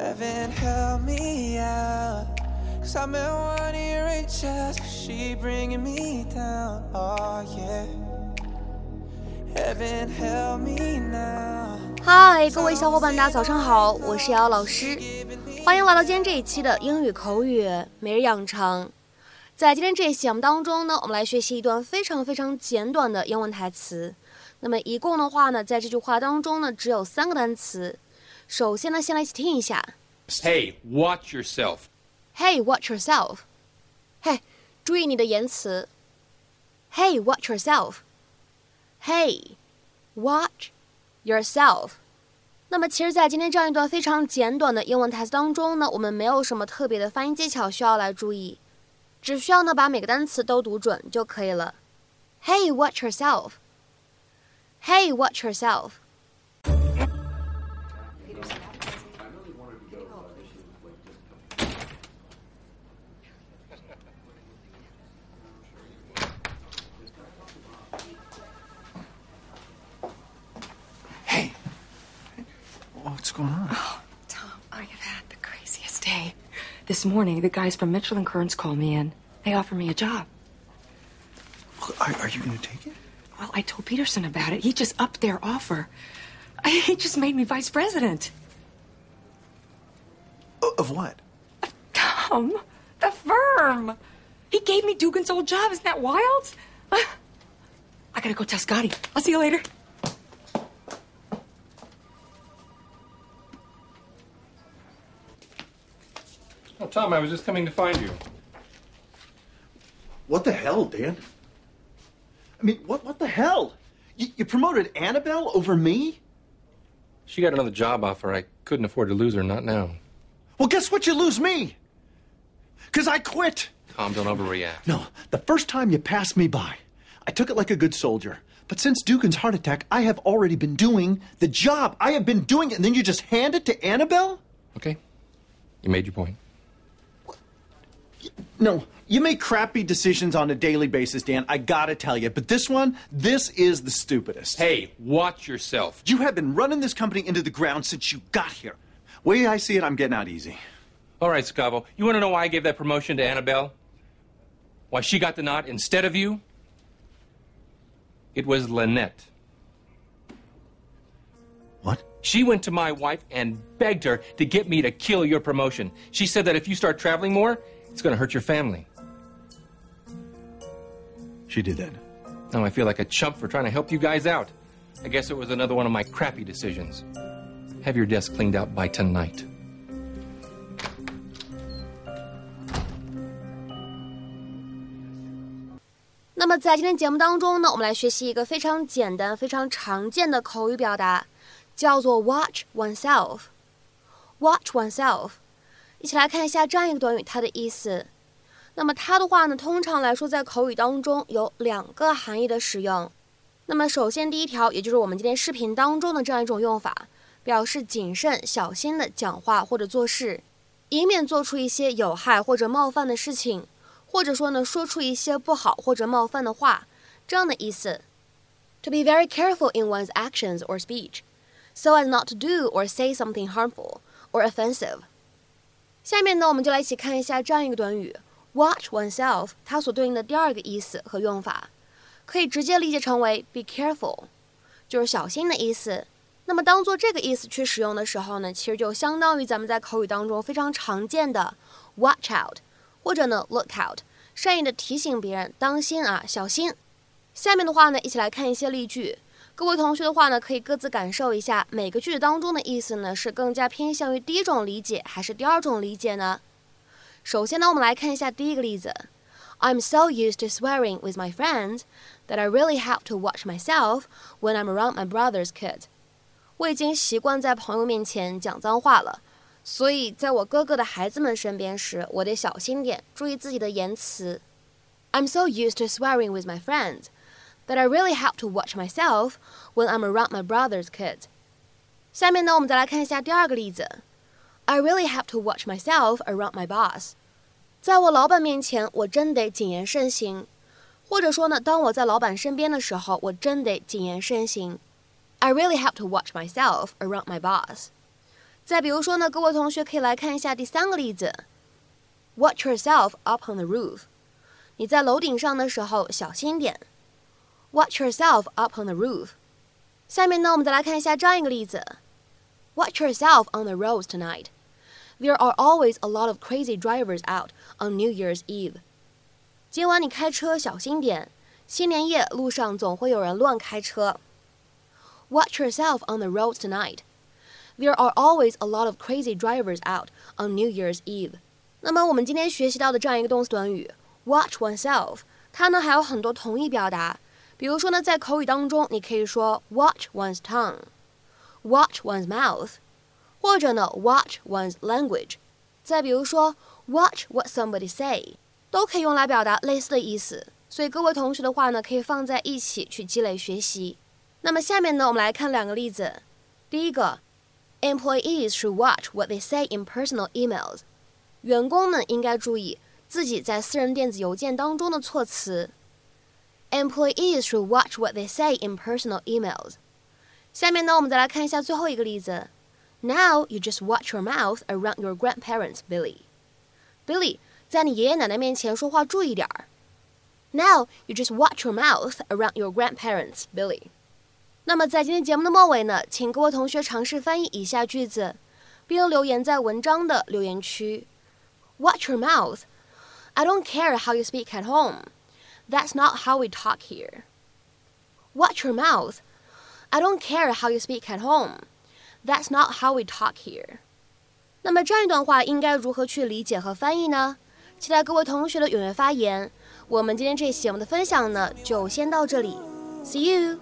Heaven help me out. Cause I'm in one of your angels. She bringing me down. Oh yeah. Heaven help me now. 嗨，各位小伙伴，大家早上好，我是瑶瑶老师，欢迎来到今天这一期的英语口语每日养成。在今天这一期节目当中呢，我们来学习一段非常非常简短的英文台词。那么一共的话呢，在这句话当中呢，只有三个单词。首先呢，先来一起听一下。 Hey, watch yourself. Hey, watch yourself. Hey，注意你的言辞。Hey, watch yourself. Hey, watch yourself. 那么，其实，在今天这样一段非常简短的英文台词当中呢，我们没有什么特别的发音技巧需要来注意，只需要呢把每个单词都读准就可以了。Hey, watch yourself. Hey, watch yourself. What's going on? Oh, Tom, I have had the craziest day. This morning, the guys from Mitchell and Kearns called me in. They offered me a job. Are, are you going to take it? Well, I told Peterson about it. He just upped their offer. He just made me vice president. Of what? Of Tom, the firm. He gave me Dugan's old job. Isn't that wild? I gotta go tell Scotty. I'll see you later. Oh, Tom, I was just coming to find you. What the hell, Dan? I mean, what what the hell? You, you promoted Annabelle over me? She got another job offer. I couldn't afford to lose her, not now. Well, guess what? You lose me. Because I quit. Tom, don't overreact. No, the first time you passed me by, I took it like a good soldier. But since Dugan's heart attack, I have already been doing the job. I have been doing it, and then you just hand it to Annabelle? Okay. You made your point. No, you make crappy decisions on a daily basis, Dan. I gotta tell you. But this one, this is the stupidest. Hey, watch yourself. You have been running this company into the ground since you got here. Way I see it, I'm getting out easy. All right, Scavo. You want to know why I gave that promotion to Annabelle? Why she got the nod instead of you? It was Lynette. What? She went to my wife and begged her to get me to kill your promotion. She said that if you start traveling more, it's going to hurt your family. She did that. Now I feel like a chump for trying to help you guys out. I guess it was another one of my crappy decisions. Have your desk cleaned out by tonight. 那么在今天节目当中呢，我们来学习一个非常简单、非常常见的口语表达，叫做 watch oneself。watch oneself， 一起来看一下这样一个短语，它的意思。那么它的话呢，通常来说在口语当中有两个含义的使用。那么首先第一条，也就是我们今天视频当中的这样一种用法，表示谨慎小心的讲话或者做事，以免做出一些有害或者冒犯的事情。或者说呢，说出一些不好或者冒犯的话，这样的意思。To be very careful in one's actions or speech, so as not to do or say something harmful or offensive. 下面呢，我们就来一起看一下这样一个短语 “watch oneself”，它所对应的第二个意思和用法，可以直接理解成为 “be careful”，就是小心的意思。那么当做这个意思去使用的时候呢，其实就相当于咱们在口语当中非常常见的 “watch out”。或者呢，look out，善意的提醒别人当心啊，小心。下面的话呢，一起来看一些例句。各位同学的话呢，可以各自感受一下每个句子当中的意思呢，是更加偏向于第一种理解还是第二种理解呢？首先呢，我们来看一下第一个例子。I'm so used to swearing with my friends that I really have to watch myself when I'm around my brother's kid。我已经习惯在朋友面前讲脏话了。所以，在我哥哥的孩子们身边时，我得小心点，注意自己的言辞。I'm so used to swearing with my friends that I really have to watch myself when I'm around my brother's kids。下面呢，我们再来看一下第二个例子。I really have to watch myself around my boss。在我老板面前，我真得谨言慎行。或者说呢，当我在老板身边的时候，我真得谨言慎行。I really have to watch myself around my boss。 再比如说呢，各位同学可以来看一下第三个例子：Watch yourself up on the roof。你在楼顶上的时候小心点。 Watch yourself up on the roof。下面呢，我们再来看一下这样一个例子：Watch yourself on the roads tonight. There are always a lot of crazy drivers out on New Year's Eve. 今晚你开车小心点，新年夜路上总会有人乱开车。Watch yourself on the roads tonight. There are always a lot of crazy drivers out on New Year's Eve。那么我们今天学习到的这样一个动词短语 watch oneself，它呢还有很多同义表达。 比如说呢，在口语当中，你可以说 watch one's tongue，watch one's mouth，或者呢 watch one's language。再比如说 watch what somebody say，都可以用来表达类似的意思。所以各位同学的话呢，可以放在一起去积累学习。那么下面呢，我们来看两个例子。第一个。Employees should watch what they say in personal emails。员工们应该注意自己在私人电子邮件当中的措辞。Employees should watch what they say in personal emails。下面呢，我们再来看一下最后一个例子。Now you just watch your mouth around your grandparents, Billy. Billy，在你爷爷奶奶面前说话注意点儿。Now you just watch your mouth around your grandparents, Billy. 那么在今天节目的末尾呢，请各位同学尝试翻译以下句子，并留言在文章的留言区。Watch your mouth. I don't care how you speak at home. That's not how we talk here. Watch your mouth. I don't care how you speak at home. That's not how we talk here. 那么这样一段话应该如何去理解和翻译呢？期待各位同学的踊跃发言。我们今天这一期节目的分享呢，就先到这里。See you。